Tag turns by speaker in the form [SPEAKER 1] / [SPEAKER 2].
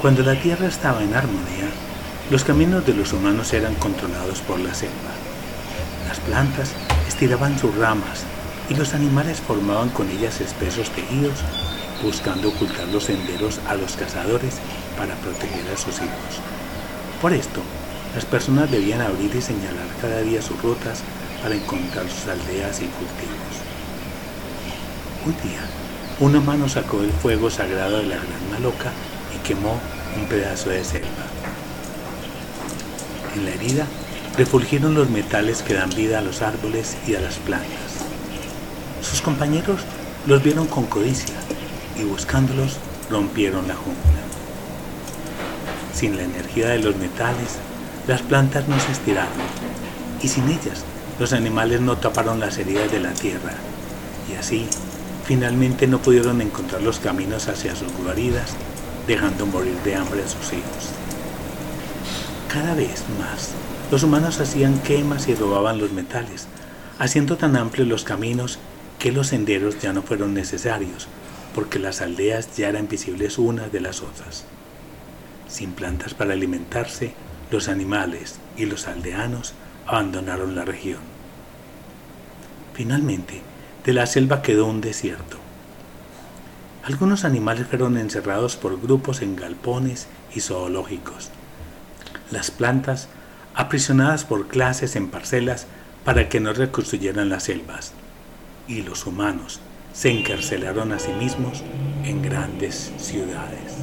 [SPEAKER 1] Cuando la tierra estaba en armonía, los caminos de los humanos eran controlados por la selva. Las plantas estiraban sus ramas y los animales formaban con ellas espesos tejidos, buscando ocultar los senderos a los cazadores para proteger a sus hijos. Por esto, las personas debían abrir y señalar cada día sus rutas para encontrar sus aldeas y cultivos. Un día, un humano sacó el fuego sagrado de la gran maloca y quemó un pedazo de selva. En la herida refulgieron los metales que dan vida a los árboles y a las plantas. Sus compañeros los vieron con codicia y buscándolos rompieron la jungla. Sin la energía de los metales, las plantas no se estiraron y sin ellas los animales no taparon las heridas de la tierra y así finalmente no pudieron encontrar los caminos hacia sus guaridas, dejando morir de hambre a sus hijos. Cada vez más, los humanos hacían quemas y robaban los metales, haciendo tan amplios los caminos que los senderos ya no fueron necesarios, porque las aldeas ya eran visibles unas de las otras. Sin plantas para alimentarse, los animales y los aldeanos abandonaron la región. Finalmente, de la selva quedó un desierto. Algunos animales fueron encerrados por grupos en galpones y zoológicos. Las plantas aprisionadas por clases en parcelas para que no reconstruyeran las selvas. Y los humanos se encarcelaron a sí mismos en grandes ciudades.